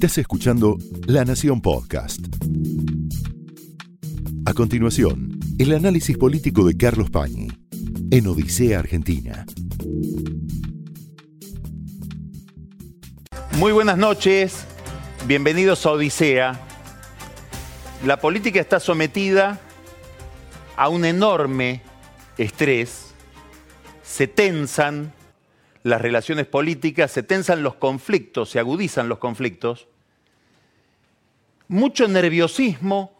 Estás escuchando La Nación Podcast. A continuación, el análisis político de Carlos Pañi en Odisea Argentina. Muy buenas noches, bienvenidos a Odisea. La política está sometida a un enorme estrés, se tensan las relaciones políticas, se tensan los conflictos, se agudizan los conflictos, mucho nerviosismo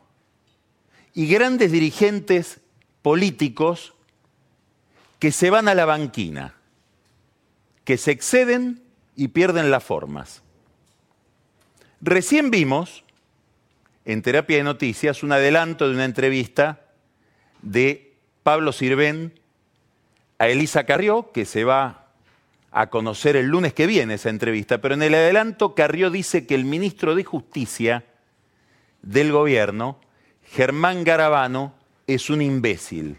y grandes dirigentes políticos que se van a la banquina, que se exceden y pierden las formas. Recién vimos en Terapia de Noticias un adelanto de una entrevista de Pablo Sirven a Elisa Carrió, que se va a conocer el lunes que viene esa entrevista, pero en el adelanto Carrió dice que el ministro de Justicia del gobierno, Germán Garabano, es un imbécil.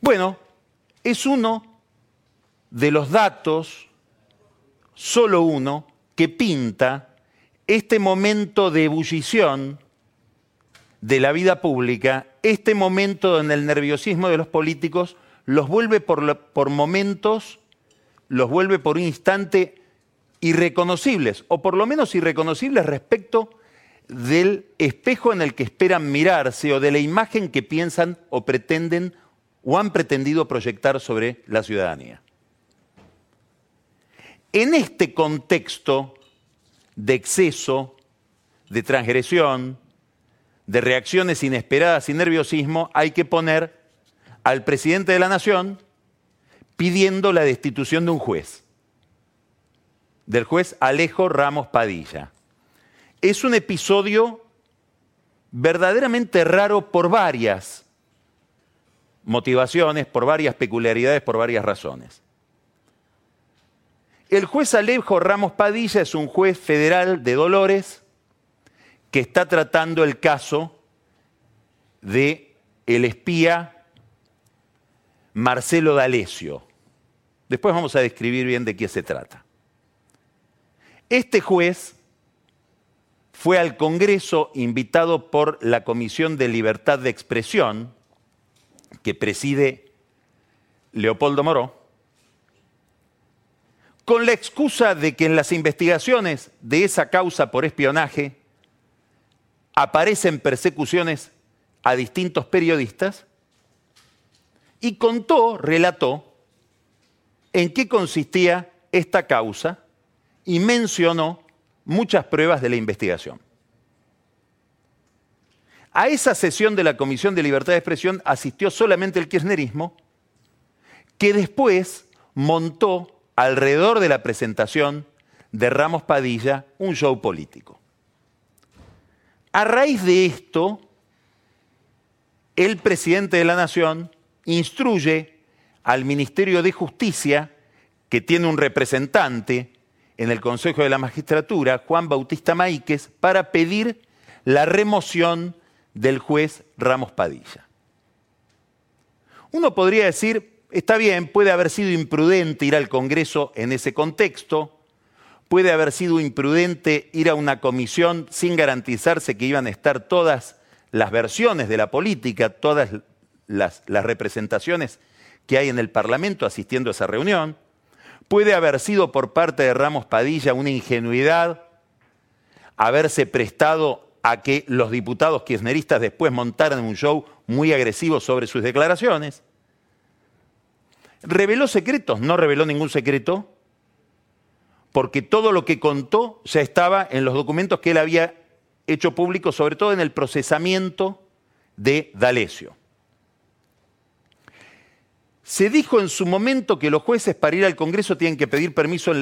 Bueno, es uno de los datos, solo uno, que pinta este momento de ebullición de la vida pública, este momento donde el nerviosismo de los políticos los vuelve por, momentos, los vuelve por un instante irreconocibles, o por lo menos irreconocibles respecto del espejo en el que esperan mirarse o de la imagen que piensan o pretenden o han pretendido proyectar sobre la ciudadanía. En este contexto de exceso, de transgresión, de reacciones inesperadas y nerviosismo, hay que poner al presidente de la Nación pidiendo la destitución de un juez, del juez Alejo Ramos Padilla. Es un episodio verdaderamente raro por varias motivaciones, por varias peculiaridades, por varias razones. El juez Alejo Ramos Padilla es un juez federal de Dolores que está tratando el caso de el espía Marcelo D'Alessio. Después vamos a describir bien de qué se trata. Este juez fue al Congreso invitado por la Comisión de Libertad de Expresión, que preside Leopoldo Moró, con la excusa de que en las investigaciones de esa causa por espionaje aparecen persecuciones a distintos periodistas y contó, relató, en qué consistía esta causa y mencionó muchas pruebas de la investigación. A esa sesión de la Comisión de Libertad de Expresión asistió solamente el kirchnerismo, que después montó alrededor de la presentación de Ramos Padilla un show político. A raíz de esto, el presidente de la Nación instruye al Ministerio de Justicia, que tiene un representante en el Consejo de la Magistratura, Juan Bautista Maíquez, para pedir la remoción del juez Ramos Padilla. Uno podría decir, está bien, puede haber sido imprudente ir al Congreso en ese contexto, puede haber sido imprudente ir a una comisión sin garantizarse que iban a estar todas las versiones de la política, todas las, representaciones que hay en el Parlamento asistiendo a esa reunión. Puede haber sido por parte de Ramos Padilla una ingenuidad haberse prestado a que los diputados kirchneristas después montaran un show muy agresivo sobre sus declaraciones. ¿Reveló secretos? No reveló ningún secreto, porque todo lo que contó ya estaba en los documentos que él había hecho público, sobre todo en el procesamiento de D'Alessio. Se dijo en su momento que los jueces para ir al Congreso tienen que pedir permiso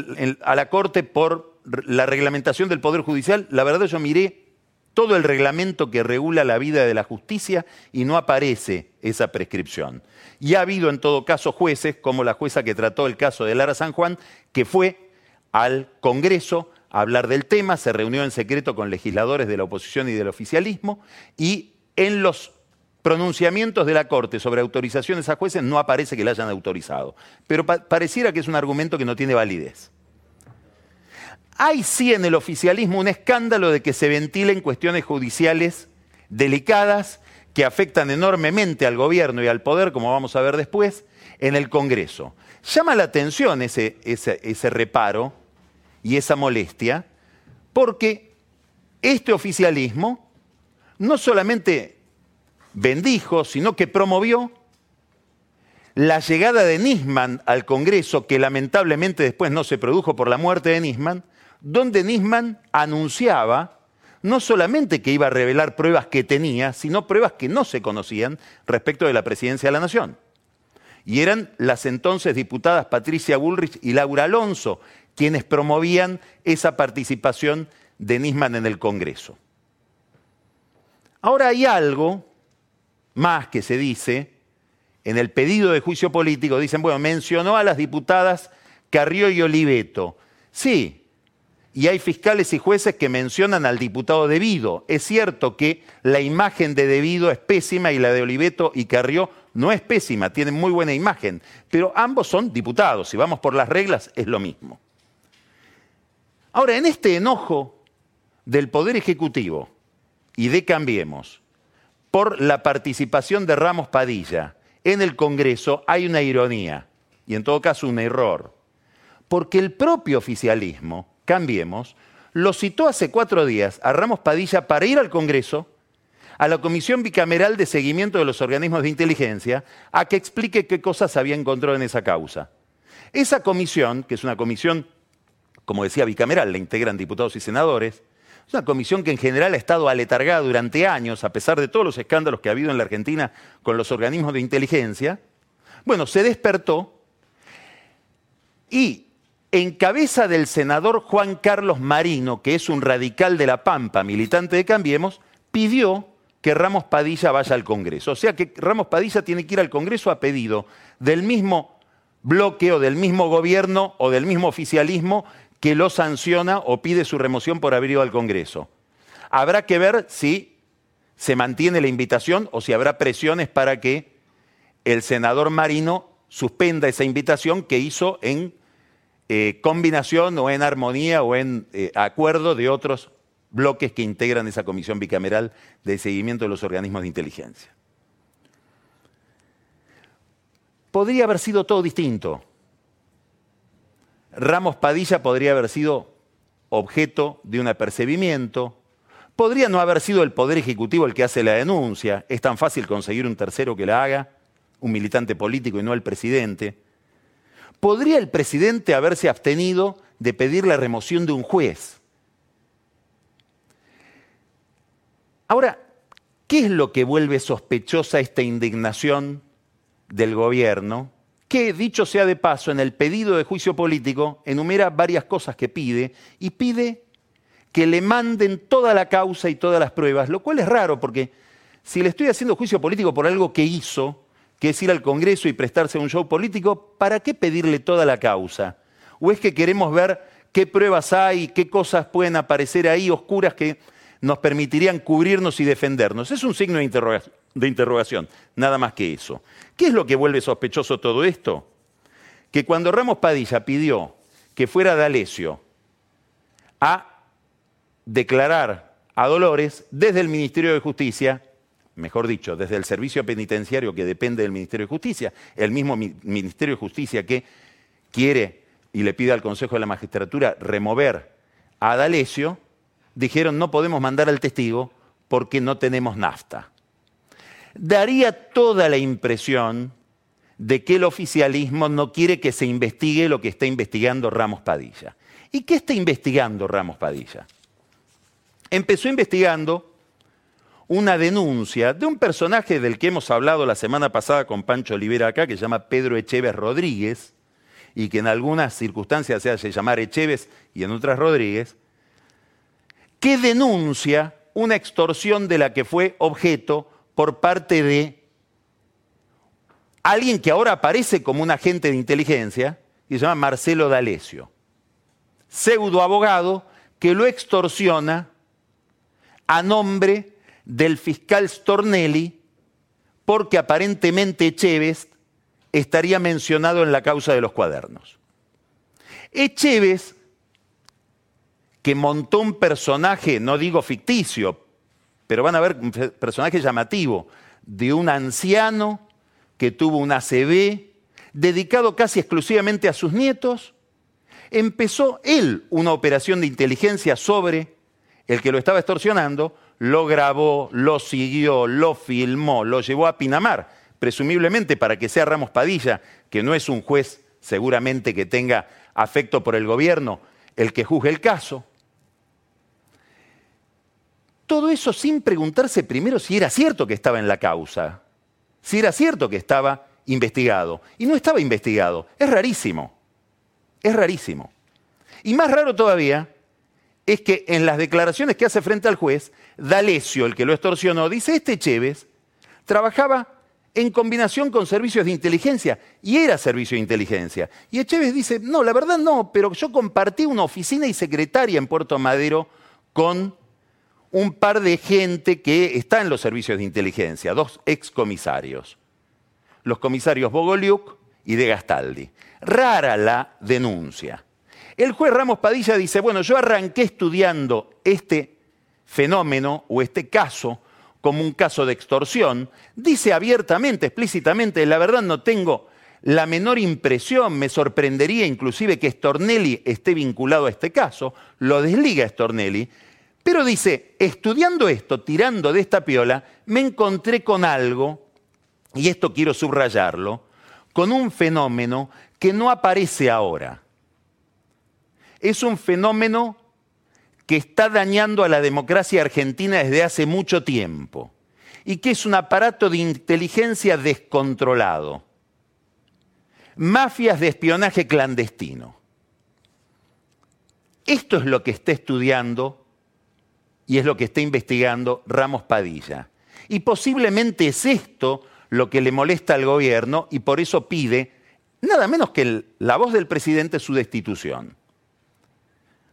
a la Corte por la reglamentación del Poder Judicial. La verdad yo miré todo el reglamento que regula la vida de la justicia y no aparece esa prescripción. Y ha habido en todo caso jueces, como la jueza que trató el caso de Lara San Juan, que fue al Congreso a hablar del tema, se reunió en secreto con legisladores de la oposición y del oficialismo y en los pronunciamientos de la Corte sobre autorizaciones a jueces no aparece que la hayan autorizado. Pero pareciera que es un argumento que no tiene validez. hay sí en el oficialismo un escándalo de que se ventilen cuestiones judiciales delicadas que afectan enormemente al gobierno y al poder, como vamos a ver después, en el Congreso. Llama la atención ese, ese, ese reparo y esa molestia, porque este oficialismo no solamente bendijo, sino que promovió la llegada de Nisman al Congreso, que lamentablemente después no se produjo por la muerte de Nisman, donde Nisman anunciaba no solamente que iba a revelar pruebas que tenía, sino pruebas que no se conocían respecto de la presidencia de la Nación. Y eran las entonces diputadas Patricia Bullrich y Laura Alonso quienes promovían esa participación de Nisman en el Congreso. Ahora hay algo más que se dice en el pedido de juicio político. Dicen, bueno, mencionó a las diputadas Carrió y Oliveto. Sí, y hay fiscales y jueces que mencionan al diputado Debido. Es cierto que la imagen de Debido es pésima y la de Oliveto y Carrió no es pésima, tienen muy buena imagen, pero ambos son diputados, si vamos por las reglas es lo mismo. Ahora, en este enojo del Poder Ejecutivo y de Cambiemos por la participación de Ramos Padilla en el Congreso hay una ironía y en todo caso un error, porque el propio oficialismo Cambiemos, lo citó hace cuatro días a Ramos Padilla para ir al Congreso, a la Comisión Bicameral de Seguimiento de los Organismos de Inteligencia, a que explique qué cosas había encontrado en esa causa. Esa comisión, que es una comisión, como decía, bicameral, la integran diputados y senadores, es una comisión que en general ha estado aletargada durante años, a pesar de todos los escándalos que ha habido en la Argentina con los organismos de inteligencia. Bueno, se despertó y en cabeza del senador Juan Carlos Marino, que es un radical de La Pampa, militante de Cambiemos, pidió que Ramos Padilla vaya al Congreso. O sea que Ramos Padilla tiene que ir al Congreso a pedido del mismo bloque o del mismo gobierno o del mismo oficialismo que lo sanciona o pide su remoción por haber ido al Congreso. Habrá que ver si se mantiene la invitación o si habrá presiones para que el senador Marino suspenda esa invitación que hizo en eh, combinación o en armonía o en eh, acuerdo de otros bloques que integran esa comisión bicameral de seguimiento de los organismos de inteligencia. Podría haber sido todo distinto. Ramos Padilla podría haber sido objeto de un apercibimiento, podría no haber sido el Poder Ejecutivo el que hace la denuncia, es tan fácil conseguir un tercero que la haga, un militante político y no el presidente. ¿Podría el presidente haberse abstenido de pedir la remoción de un juez? Ahora, ¿qué es lo que vuelve sospechosa esta indignación del gobierno? Que, dicho sea de paso, en el pedido de juicio político enumera varias cosas que pide y pide que le manden toda la causa y todas las pruebas, lo cual es raro porque si le estoy haciendo juicio político por algo que hizo, que es ir al Congreso y prestarse a un show político, ¿para qué pedirle toda la causa? ¿O es que queremos ver qué pruebas hay, qué cosas pueden aparecer ahí oscuras que nos permitirían cubrirnos y defendernos? Es un signo de, interrogación, nada más que eso. ¿Qué es lo que vuelve sospechoso todo esto? Que cuando Ramos Padilla pidió que fuera D'Alessio a declarar a Dolores desde el Ministerio de Justicia, mejor dicho, desde el servicio penitenciario que depende del Ministerio de Justicia, el mismo Ministerio de Justicia que quiere y le pide al Consejo de la Magistratura remover a D'Alessio, dijeron no podemos mandar al testigo porque no tenemos nafta. Daría toda la impresión de que el oficialismo no quiere que se investigue lo que está investigando Ramos Padilla. ¿Y qué está investigando Ramos Padilla? Empezó investigando una denuncia de un personaje del que hemos hablado la semana pasada con Pancho Olivera acá, que se llama Pedro Echeves Rodríguez, y que en algunas circunstancias se hace llamar Echeves y en otras Rodríguez, que denuncia una extorsión de la que fue objeto por parte de alguien que ahora aparece como un agente de inteligencia, y se llama Marcelo D'Alessio, pseudo abogado que lo extorsiona a nombre del fiscal Stornelli porque aparentemente Echeves estaría mencionado en la causa de los cuadernos. Echeves que montó un personaje, no digo ficticio, pero van a ver un personaje llamativo, de un anciano que tuvo un ACB, dedicado casi exclusivamente a sus nietos, empezó él una operación de inteligencia sobre el que lo estaba extorsionando, lo grabó, lo siguió, lo filmó, lo llevó a Pinamar, presumiblemente para que sea Ramos Padilla, que no es un juez seguramente que tenga afecto por el gobierno, el que juzgue el caso. Todo eso sin preguntarse primero si era cierto que estaba en la causa, si era cierto que estaba investigado. Y no estaba investigado. Es rarísimo. Es rarísimo. Y más raro todavía es que en las declaraciones que hace frente al juez, D'Alessio, el que lo extorsionó, dice, este Chévez trabajaba en combinación con servicios de inteligencia, y era servicio de inteligencia. Y Chévez dice, no, la verdad no, pero yo compartí una oficina y secretaria en Puerto Madero con un par de gente que está en los servicios de inteligencia, dos excomisarios, los comisarios Bogoliuk y de Gastaldi. Rara la denuncia. El juez Ramos Padilla dice, bueno, yo arranqué estudiando este fenómeno o este caso como un caso de extorsión, dice abiertamente, explícitamente, la verdad no tengo la menor impresión, me sorprendería inclusive que Stornelli esté vinculado a este caso, lo desliga Stornelli, pero dice, estudiando esto, tirando de esta piola, me encontré con algo, y esto quiero subrayarlo, con un fenómeno que no aparece ahora. Es un fenómeno que está dañando a la democracia argentina desde hace mucho tiempo y que es un aparato de inteligencia descontrolado. Mafias de espionaje clandestino. Esto es lo que está estudiando y es lo que está investigando Ramos Padilla. Y posiblemente es esto lo que le molesta al gobierno y por eso pide nada menos que la voz del presidente su destitución.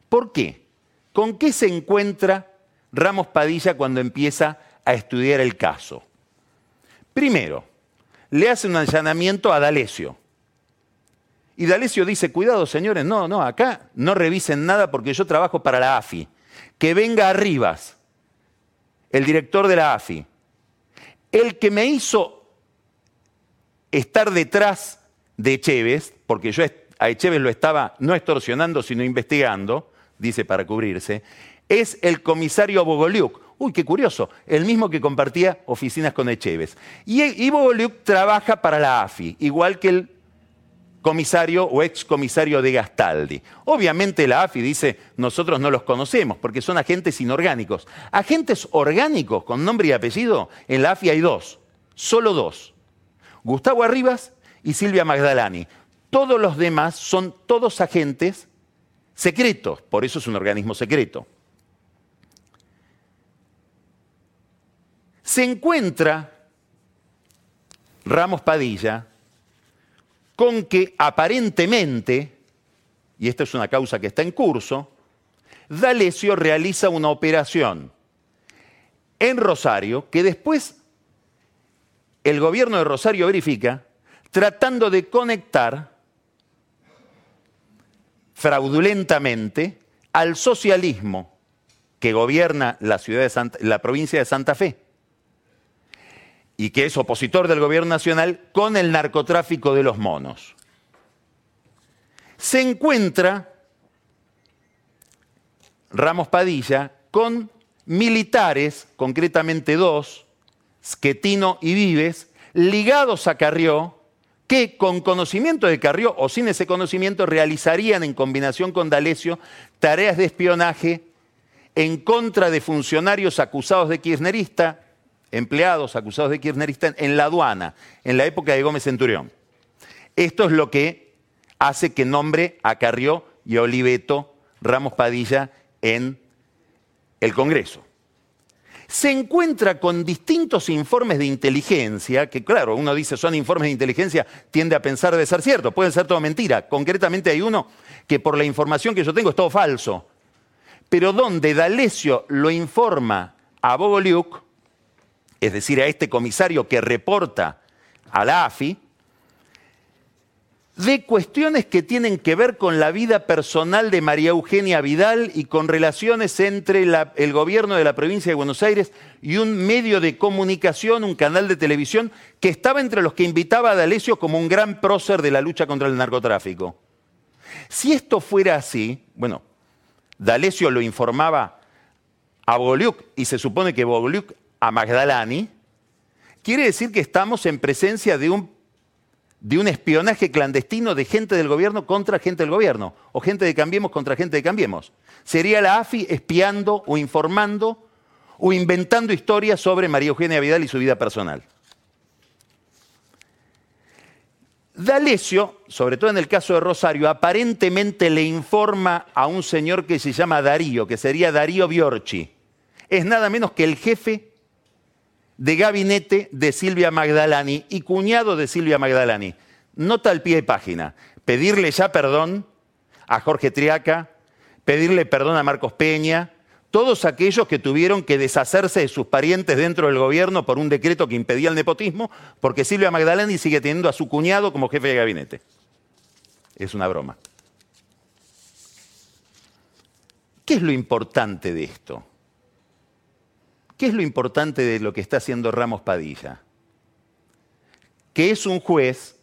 ¿Por qué? ¿Con qué se encuentra Ramos Padilla cuando empieza a estudiar el caso? Primero, le hace un allanamiento a D'Alessio. Y D'Alessio dice, cuidado señores, no, no, acá no revisen nada porque yo trabajo para la AFI. Que venga Arribas, el director de la AFI, el que me hizo estar detrás de Echeves, porque yo a Echeves lo estaba no extorsionando, sino investigando, dice para cubrirse, es el comisario Bogoliuk. Uy, qué curioso, el mismo que compartía oficinas con Echeves. Y, y Bogoliuk trabaja para la AFI, igual que el comisario o excomisario de Gastaldi. Obviamente la AFI dice, nosotros no los conocemos porque son agentes inorgánicos. Agentes orgánicos con nombre y apellido, en la AFI hay dos, solo dos. Gustavo Arribas y Silvia Magdalani. Todos los demás son todos agentes secretos, por eso es un organismo secreto. Se encuentra Ramos Padilla con que aparentemente, y esta es una causa que está en curso, D'Alessio realiza una operación en Rosario que después el gobierno de Rosario verifica tratando de conectar fraudulentamente al socialismo que gobierna la, ciudad de la provincia de Santa Fe y que es opositor del gobierno nacional con el narcotráfico de los monos. Se encuentra Ramos Padilla con militares, concretamente dos, Schettino y Vives, ligados a Carrió, que con conocimiento de Carrió o sin ese conocimiento realizarían en combinación con D'Alessio tareas de espionaje en contra de funcionarios acusados de kirchnerista, empleados acusados de kirchnerista en la aduana, en la época de Gómez Centurión. Esto es lo que hace que nombre a Carrió y a Oliveto Ramos Padilla en el Congreso se encuentra con distintos informes de inteligencia, que claro, uno dice son informes de inteligencia, tiende a pensar debe ser cierto, pueden ser todo mentira. Concretamente hay uno que por la información que yo tengo es todo falso. Pero donde D'Alessio lo informa a Bogoliuk, es decir, a este comisario que reporta a la AFI, de cuestiones que tienen que ver con la vida personal de María Eugenia Vidal y con relaciones entre el gobierno de la provincia de Buenos Aires y un medio de comunicación, un canal de televisión, que estaba entre los que invitaba a D'Alessio como un gran prócer de la lucha contra el narcotráfico. Si esto fuera así, bueno, D'Alessio lo informaba a Bogliuk y se supone que Bogliuk a Magdalani, quiere decir que estamos en presencia de un de un espionaje clandestino de gente del gobierno contra gente del gobierno, o gente de Cambiemos contra gente de Cambiemos. Sería la AFI espiando o informando o inventando historias sobre María Eugenia Vidal y su vida personal. D'Alessio, sobre todo en el caso de Rosario, aparentemente le informa a un señor que se llama Darío, que sería Darío Biorchi. Es nada menos que el jefe de gabinete de Silvia Magdalani y cuñado de Silvia Magdalani. Nota al pie de página. Pedirle ya perdón a Jorge Triaca, pedirle perdón a Marcos Peña, todos aquellos que tuvieron que deshacerse de sus parientes dentro del gobierno por un decreto que impedía el nepotismo, porque Silvia Magdalani sigue teniendo a su cuñado como jefe de gabinete. Es una broma. ¿Qué es lo importante de esto? ¿Qué es lo importante de lo que está haciendo Ramos Padilla? Que es un juez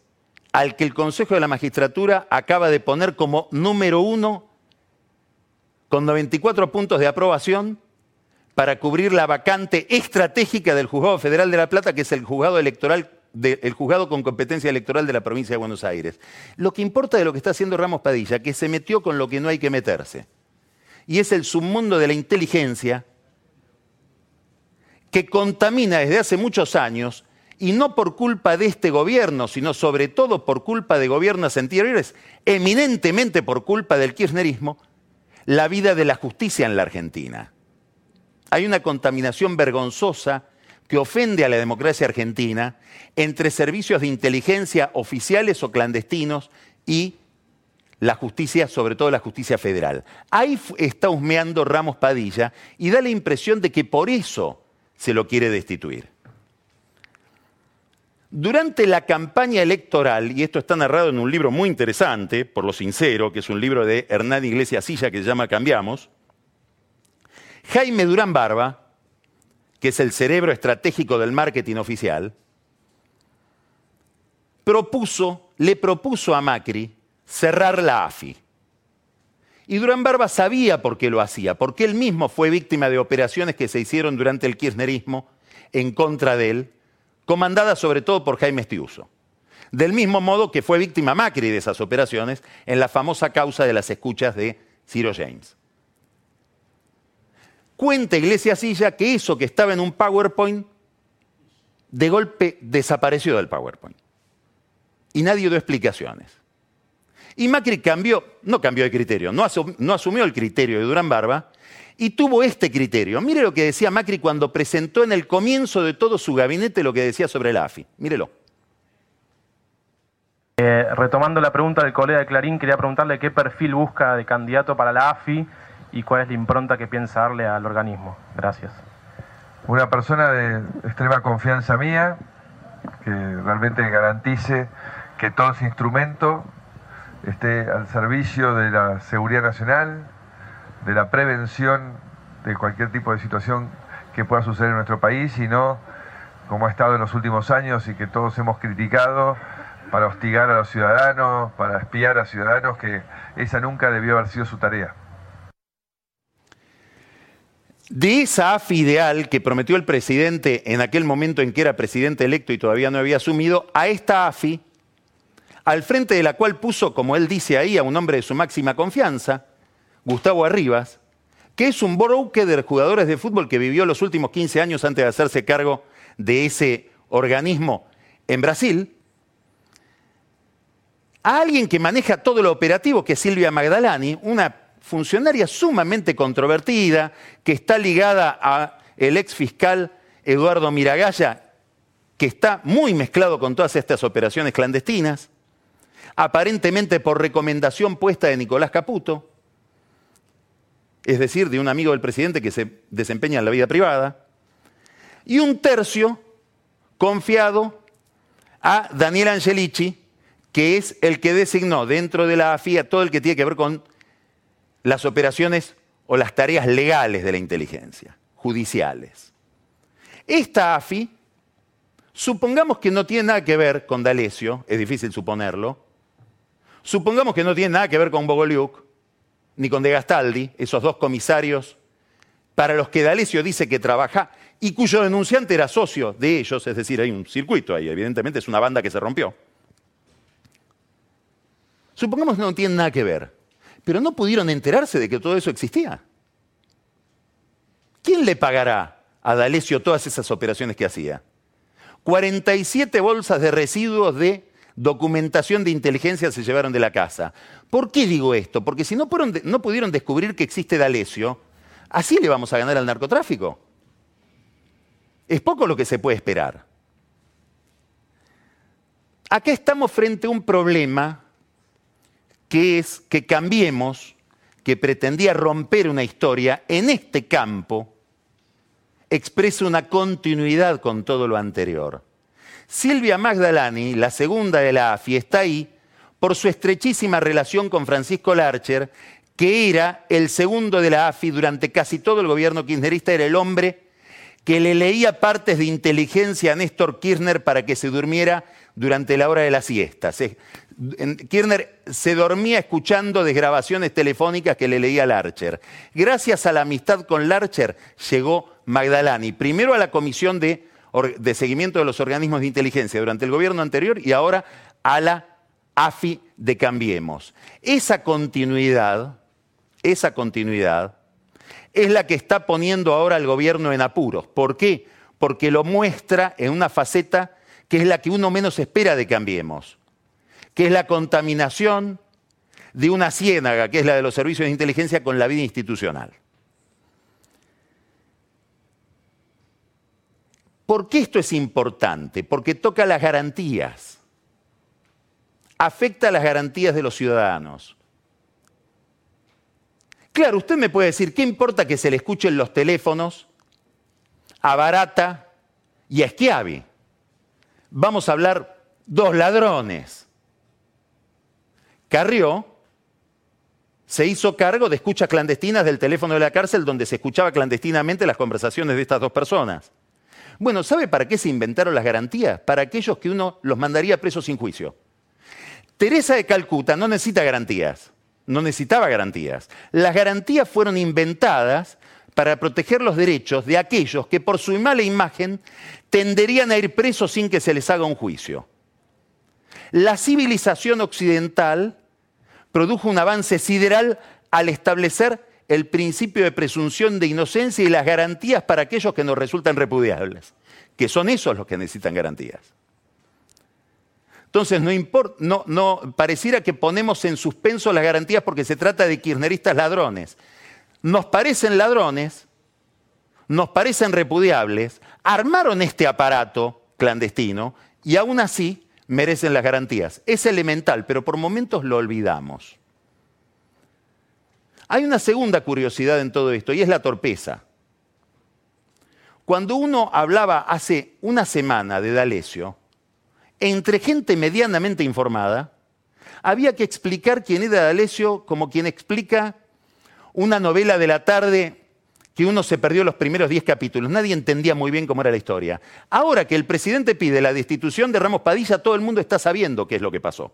al que el Consejo de la Magistratura acaba de poner como número uno con 94 puntos de aprobación para cubrir la vacante estratégica del Juzgado Federal de La Plata, que es el juzgado electoral el juzgado con competencia electoral de la provincia de Buenos Aires. Lo que importa de lo que está haciendo Ramos Padilla, que se metió con lo que no hay que meterse, y es el submundo de la inteligencia que contamina desde hace muchos años, y no por culpa de este gobierno, sino sobre todo por culpa de gobiernos anteriores, eminentemente por culpa del kirchnerismo, la vida de la justicia en la Argentina. Hay una contaminación vergonzosa que ofende a la democracia argentina entre servicios de inteligencia oficiales o clandestinos y la justicia, sobre todo la justicia federal. Ahí está husmeando Ramos Padilla y da la impresión de que por eso se lo quiere destituir. Durante la campaña electoral, y esto está narrado en un libro muy interesante, por lo sincero, que es un libro de Hernán Iglesias Silla que se llama Cambiamos, Jaime Durán Barba, que es el cerebro estratégico del marketing oficial, propuso, le propuso a Macri cerrar la AFI. Y Durán Barba sabía por qué lo hacía, porque él mismo fue víctima de operaciones que se hicieron durante el kirchnerismo en contra de él, comandadas sobre todo por Jaime Estiuso. Del mismo modo que fue víctima Macri de esas operaciones en la famosa causa de las escuchas de Ciro James. Cuenta Iglesias Silla que eso que estaba en un PowerPoint, de golpe desapareció del PowerPoint. Y nadie dio explicaciones. Y Macri cambió, no cambió de criterio, no, asumió el criterio de Durán Barba y tuvo este criterio. Mire lo que decía Macri cuando presentó en el comienzo de todo su gabinete lo que decía sobre la AFI. Mírelo. Eh, retomando la pregunta del colega de Clarín, quería preguntarle qué perfil busca de candidato para la AFI y cuál es la impronta que piensa darle al organismo. Gracias. Una persona de extrema confianza mía, que realmente garantice que todo ese instrumento esté al servicio de la seguridad nacional, de la prevención de cualquier tipo de situación que pueda suceder en nuestro país y no como ha estado en los últimos años y que todos hemos criticado para hostigar a los ciudadanos, para espiar a ciudadanos, que esa nunca debió haber sido su tarea. De esa AFI ideal que prometió el presidente en aquel momento en que era presidente electo y todavía no había asumido, a esta AFI al frente de la cual puso, como él dice ahí, a un hombre de su máxima confianza, Gustavo Arribas, que es un broker de jugadores de fútbol que vivió los últimos 15 años antes de hacerse cargo de ese organismo en Brasil, a alguien que maneja todo lo operativo, que es Silvia Magdalani, una funcionaria sumamente controvertida, que está ligada al ex fiscal Eduardo Miragaya, que está muy mezclado con todas estas operaciones clandestinas, aparentemente por recomendación puesta de Nicolás Caputo, es decir, de un amigo del presidente que se desempeña en la vida privada, y un tercio confiado a Daniel Angelici, que es el que designó dentro de la AFI a todo el que tiene que ver con las operaciones o las tareas legales de la inteligencia, judiciales. Esta AFI, supongamos que no tiene nada que ver con D'Alessio, es difícil suponerlo, supongamos que no tiene nada que ver con Bogoliuk, ni con De Gastaldi, esos dos comisarios para los que D'Alessio dice que trabaja y cuyo denunciante era socio de ellos, es decir, hay un circuito ahí, evidentemente es una banda que se rompió. Supongamos que no tienen nada que ver, pero no pudieron enterarse de que todo eso existía. ¿Quién le pagará a D'Alessio todas esas operaciones que hacía? 47 bolsas de residuos de documentación de inteligencia se llevaron de la casa. ¿Por qué digo esto? Porque si no, pudieron descubrir que existe D'Alessio, así le vamos a ganar al narcotráfico. Es poco lo que se puede esperar. Acá estamos frente a un problema que es que cambiemos, que pretendía romper una historia, en este campo expresa una continuidad con todo lo anterior. Silvia Magdalani, la segunda de la AFI, está ahí por su estrechísima relación con Francisco Larcher, que era el segundo de la AFI durante casi todo el gobierno kirchnerista, era el hombre que le leía partes de inteligencia a Néstor Kirchner para que se durmiera durante la hora de la siesta. Kirchner se dormía escuchando desgrabaciones telefónicas que le leía Larcher. Gracias a la amistad con Larcher llegó Magdalani, primero a la Comisión de, de Seguimiento de los Organismos de Inteligencia durante el gobierno anterior y ahora a la AFI de Cambiemos. Esa continuidad, esa continuidad es la que está poniendo ahora al gobierno en apuros. ¿Por qué? Porque lo muestra en una faceta que es la que uno menos espera de Cambiemos que es la contaminación de una ciénaga, que es la de los servicios de inteligencia, con la vida institucional. ¿Por qué esto es importante? Porque toca las garantías, afecta las garantías de los ciudadanos. Claro, usted me puede decir, ¿qué importa que se le escuchen los teléfonos a Barata y a Schiavi? Vamos a hablar dos ladrones. Carrió se hizo cargo de escuchas clandestinas del teléfono de la cárcel donde se escuchaba clandestinamente las conversaciones de estas dos personas. Bueno, ¿sabe para qué se inventaron las garantías? Para aquellos que uno los mandaría presos sin juicio. Teresa de Calcuta no necesita garantías, no necesitaba garantías. Las garantías fueron inventadas para proteger los derechos de aquellos que por su mala imagen tenderían a ir presos sin que se les haga un juicio. La civilización occidental produjo un avance sideral al establecer el principio de presunción de inocencia y las garantías para aquellos que nos resultan repudiables, que son esos los que necesitan garantías. Entonces, no, no, no pareciera que ponemos en suspenso las garantías porque se trata de kirchneristas ladrones. Nos parecen ladrones, nos parecen repudiables, armaron este aparato clandestino y aún así merecen las garantías. Es elemental, pero por momentos lo olvidamos. Hay una segunda curiosidad en todo esto y es la torpeza. Cuando uno hablaba hace una semana de D'Alessio, entre gente medianamente informada, había que explicar quién era D'Alessio como quien explica una novela de la tarde que uno se perdió los primeros 10 capítulos. Nadie entendía muy bien cómo era la historia. Ahora que el presidente pide la destitución de Ramos Padilla, todo el mundo está sabiendo qué es lo que pasó.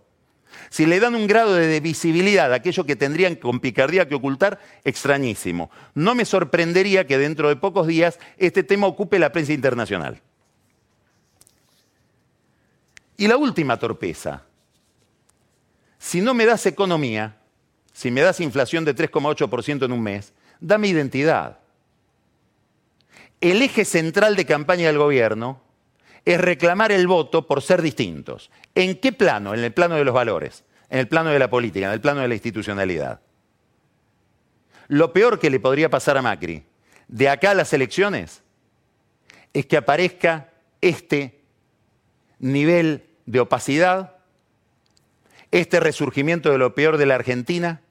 Si le dan un grado de visibilidad a aquello que tendrían con picardía que ocultar, extrañísimo. No me sorprendería que dentro de pocos días este tema ocupe la prensa internacional. Y la última torpeza. Si no me das economía, si me das inflación de 3,8% en un mes, dame identidad el eje central de campaña del gobierno es reclamar el voto por ser distintos. ¿En qué plano? En el plano de los valores, en el plano de la política, en el plano de la institucionalidad. Lo peor que le podría pasar a Macri de acá a las elecciones es que aparezca este nivel de opacidad, este resurgimiento de lo peor de la Argentina,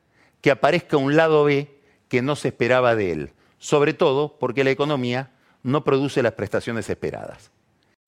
que aparezca un lado B que no se esperaba de él, sobre todo porque la economía no produce las prestaciones esperadas.